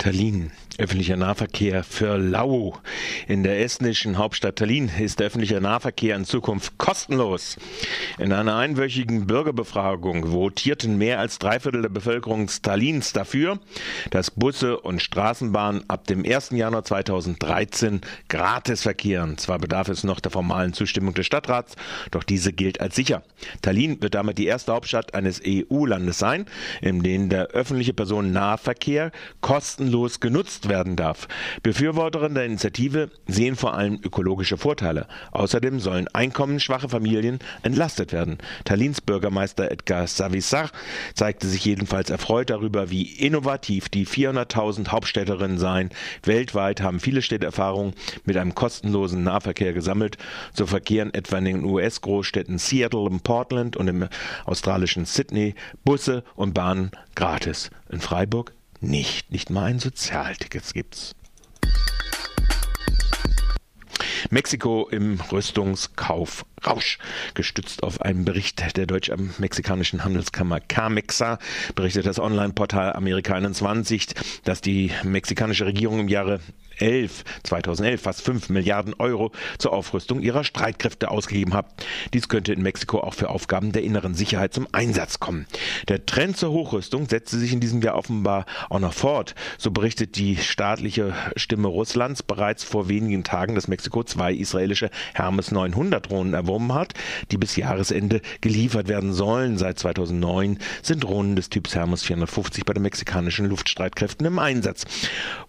Tallinn. Öffentlicher Nahverkehr für Lau. In der estnischen Hauptstadt Tallinn ist der öffentliche Nahverkehr in Zukunft kostenlos. In einer einwöchigen Bürgerbefragung votierten mehr als drei Viertel der Bevölkerung Tallinns dafür, dass Busse und Straßenbahnen ab dem 1. Januar 2013 gratis verkehren. Zwar bedarf es noch der formalen Zustimmung des Stadtrats, doch diese gilt als sicher. Tallinn wird damit die erste Hauptstadt eines EU-Landes sein, in dem der öffentliche Personennahverkehr kostenlos genutzt werden darf. Befürworterinnen der Initiative sehen vor allem ökologische Vorteile. Außerdem sollen einkommensschwache Familien entlastet werden. Tallinns Bürgermeister Edgar Savissar zeigte sich jedenfalls erfreut darüber, wie innovativ die 400.000 Hauptstädterinnen seien. Weltweit haben viele Städte Erfahrung mit einem kostenlosen Nahverkehr gesammelt. So verkehren etwa in den US-Großstädten Seattle und Portland und im australischen Sydney Busse und Bahnen gratis. In Freiburg nicht. Nicht mal ein Sozialticket gibt's. Mexiko im Rüstungskauf Rausch. Gestützt auf einen Bericht der deutsch-mexikanischen Handelskammer Camexa berichtet das Online-Portal Amerika 21, dass die mexikanische Regierung im Jahre 2011, 2011 fast 5 Milliarden Euro zur Aufrüstung ihrer Streitkräfte ausgegeben hat. Dies könnte in Mexiko auch für Aufgaben der inneren Sicherheit zum Einsatz kommen. Der Trend zur Hochrüstung setzte sich in diesem Jahr offenbar auch noch fort. So berichtet die staatliche Stimme Russlands bereits vor wenigen Tagen, dass Mexiko zwei israelische Hermes 900 Drohnen erworben hat, die bis Jahresende geliefert werden sollen. Seit 2009 sind Drohnen des Typs Hermes 450 bei den mexikanischen Luftstreitkräften im Einsatz.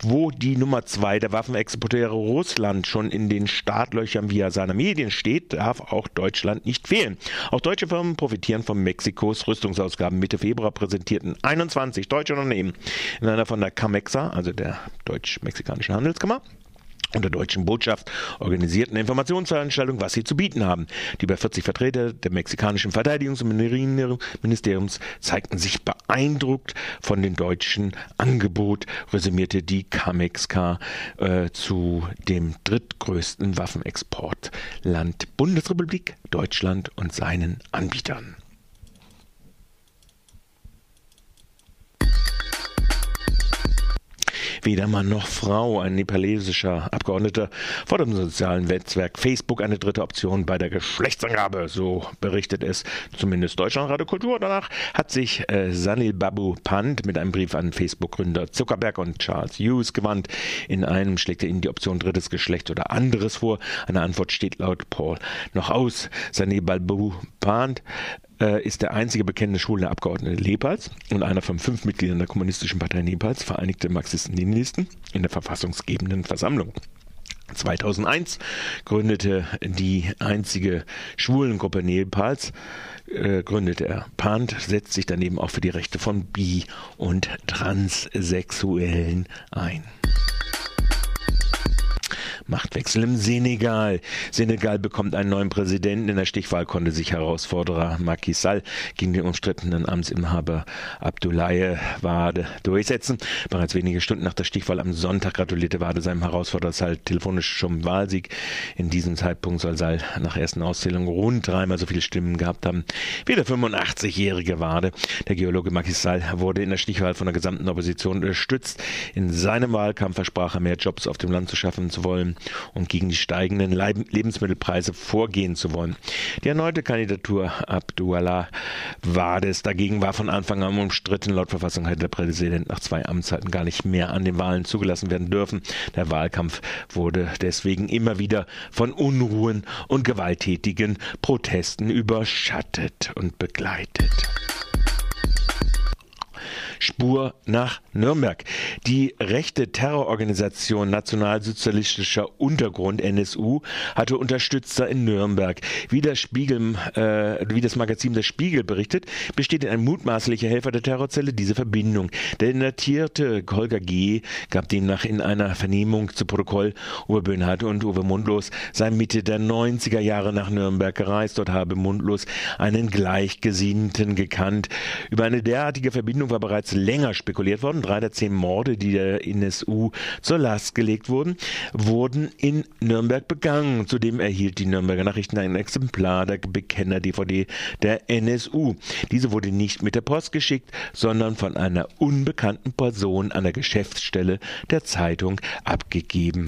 Wo die Nummer zwei der Waffenexporteure Russland schon in den Startlöchern via seiner Medien steht, darf auch Deutschland nicht fehlen. Auch deutsche Firmen profitieren von Mexikos Rüstungsausgaben. Mitte Februar präsentierten 21 deutsche Unternehmen in einer von der CAMEXA, also der deutsch-mexikanischen Handelskammer, und der deutschen Botschaft organisierten Informationsveranstaltung, was sie zu bieten haben. Die über 40 Vertreter der mexikanischen Verteidigungs- und Ministeriums zeigten sich beeindruckt von dem deutschen Angebot, resümierte die Kamexka äh, zu dem drittgrößten Waffenexportland Bundesrepublik Deutschland und seinen Anbietern. Weder Mann noch Frau, ein nepalesischer Abgeordneter, fordert im sozialen Netzwerk Facebook eine dritte Option bei der Geschlechtsangabe. So berichtet es zumindest Deutschlandradio Kultur. Danach hat sich äh, Sanil Babu Pant mit einem Brief an Facebook-Gründer Zuckerberg und Charles Hughes gewandt. In einem schlägt er ihnen die Option drittes Geschlecht oder anderes vor. Eine Antwort steht laut Paul noch aus. Sanil Babu Pant äh, ist der einzige bekennende schwule Abgeordnete Nepals und einer von fünf Mitgliedern der Kommunistischen Partei Nepals, Vereinigte Marxisten-Leninisten, in der verfassungsgebenden Versammlung. 2001 gründete die einzige Schwulengruppe Nepals, äh, gründete er. Pant setzt sich daneben auch für die Rechte von Bi- und Transsexuellen ein. Machtwechsel im Senegal. Senegal bekommt einen neuen Präsidenten. In der Stichwahl konnte sich Herausforderer Macky Sall gegen den umstrittenen Amtsinhaber Abdoulaye Wade durchsetzen. Bereits wenige Stunden nach der Stichwahl am Sonntag gratulierte Wade seinem Herausforderer Sall telefonisch zum Wahlsieg. In diesem Zeitpunkt soll Sall nach ersten Auszählungen rund dreimal so viele Stimmen gehabt haben wie der 85-jährige Wade. Der Geologe Macky Sall wurde in der Stichwahl von der gesamten Opposition unterstützt. In seinem Wahlkampf versprach er mehr Jobs auf dem Land zu schaffen zu wollen und gegen die steigenden Lebensmittelpreise vorgehen zu wollen. Die erneute Kandidatur Abdullah Wades dagegen war von Anfang an umstritten. Laut Verfassung hätte der Präsident nach zwei Amtszeiten gar nicht mehr an den Wahlen zugelassen werden dürfen. Der Wahlkampf wurde deswegen immer wieder von Unruhen und gewalttätigen Protesten überschattet und begleitet. Spur nach Nürnberg. Die rechte Terrororganisation Nationalsozialistischer Untergrund NSU hatte Unterstützer in Nürnberg. Wie das Spiegel, äh, wie das Magazin Der Spiegel berichtet, besteht in ein mutmaßlicher Helfer der Terrorzelle diese Verbindung. Der indatierte Holger G. gab demnach in einer Vernehmung zu Protokoll, Uwe Böhnhardt und Uwe Mundlos sei Mitte der 90er Jahre nach Nürnberg gereist. Dort habe Mundlos einen Gleichgesinnten gekannt. Über eine derartige Verbindung war bereits bereits länger spekuliert worden. Drei der zehn Morde, die der NSU zur Last gelegt wurden, wurden in Nürnberg begangen. Zudem erhielt die Nürnberger Nachrichten ein Exemplar der Bekenner-DVD der NSU. Diese wurde nicht mit der Post geschickt, sondern von einer unbekannten Person an der Geschäftsstelle der Zeitung abgegeben.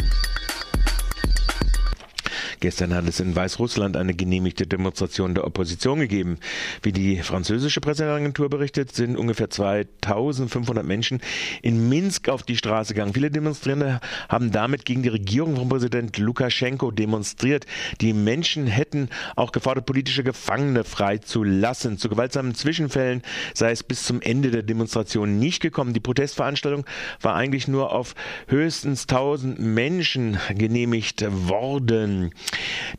Gestern hat es in Weißrussland eine genehmigte Demonstration der Opposition gegeben. Wie die französische Presseagentur berichtet, sind ungefähr 2500 Menschen in Minsk auf die Straße gegangen. Viele Demonstrierende haben damit gegen die Regierung von Präsident Lukaschenko demonstriert. Die Menschen hätten auch gefordert, politische Gefangene freizulassen. Zu gewaltsamen Zwischenfällen sei es bis zum Ende der Demonstration nicht gekommen. Die Protestveranstaltung war eigentlich nur auf höchstens 1000 Menschen genehmigt worden.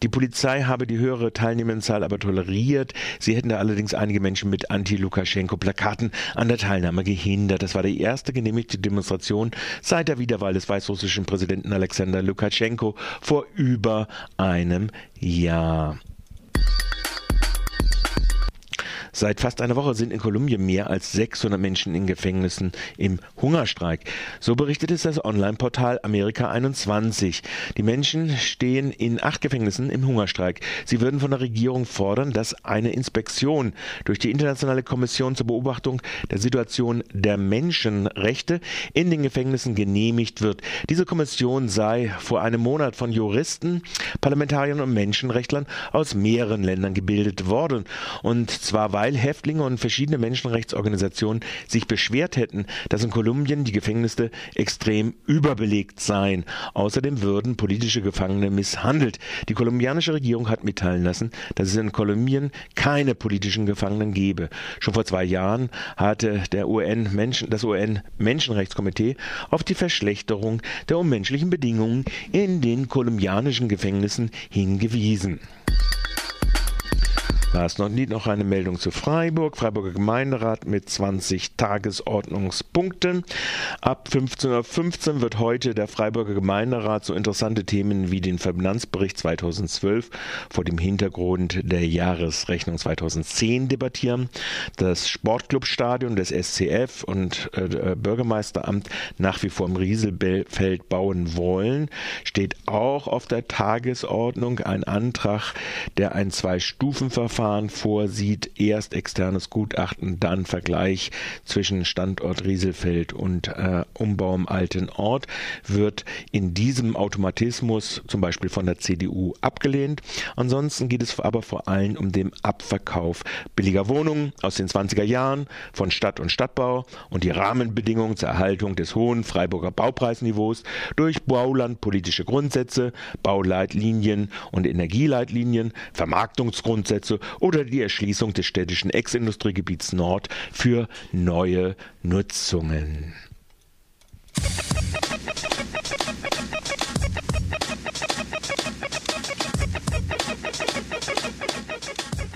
Die Polizei habe die höhere Teilnehmendenzahl aber toleriert. Sie hätten da allerdings einige Menschen mit Anti-Lukaschenko-Plakaten an der Teilnahme gehindert. Das war die erste genehmigte Demonstration seit der Wiederwahl des weißrussischen Präsidenten Alexander Lukaschenko vor über einem Jahr. Seit fast einer Woche sind in Kolumbien mehr als 600 Menschen in Gefängnissen im Hungerstreik. So berichtet es das Online-Portal Amerika 21. Die Menschen stehen in acht Gefängnissen im Hungerstreik. Sie würden von der Regierung fordern, dass eine Inspektion durch die Internationale Kommission zur Beobachtung der Situation der Menschenrechte in den Gefängnissen genehmigt wird. Diese Kommission sei vor einem Monat von Juristen, Parlamentariern und Menschenrechtlern aus mehreren Ländern gebildet worden. Und zwar war weil Häftlinge und verschiedene Menschenrechtsorganisationen sich beschwert hätten, dass in Kolumbien die Gefängnisse extrem überbelegt seien. Außerdem würden politische Gefangene misshandelt. Die kolumbianische Regierung hat mitteilen lassen, dass es in Kolumbien keine politischen Gefangenen gebe. Schon vor zwei Jahren hatte der UN Menschen, das UN Menschenrechtskomitee auf die Verschlechterung der unmenschlichen Bedingungen in den kolumbianischen Gefängnissen hingewiesen. Last not need noch eine Meldung zu Freiburg. Freiburger Gemeinderat mit 20 Tagesordnungspunkten. Ab 15.15 Uhr wird heute der Freiburger Gemeinderat so interessante Themen wie den Finanzbericht 2012 vor dem Hintergrund der Jahresrechnung 2010 debattieren. Das Sportclubstadion des SCF und äh, Bürgermeisteramt nach wie vor im Rieselfeld bauen wollen, steht auch auf der Tagesordnung ein Antrag, der ein Zwei-Stufen-Verfahren Verfahren vorsieht. Erst externes Gutachten, dann Vergleich zwischen Standort Rieselfeld und äh, Umbau im alten Ort, wird in diesem Automatismus zum Beispiel von der CDU abgelehnt. Ansonsten geht es aber vor allem um den Abverkauf billiger Wohnungen aus den 20er Jahren von Stadt und Stadtbau und die Rahmenbedingungen zur Erhaltung des hohen Freiburger Baupreisniveaus durch baulandpolitische Grundsätze, Bauleitlinien und Energieleitlinien, Vermarktungsgrundsätze oder die Erschließung des städtischen Ex-Industriegebiets Nord für neue Nutzungen.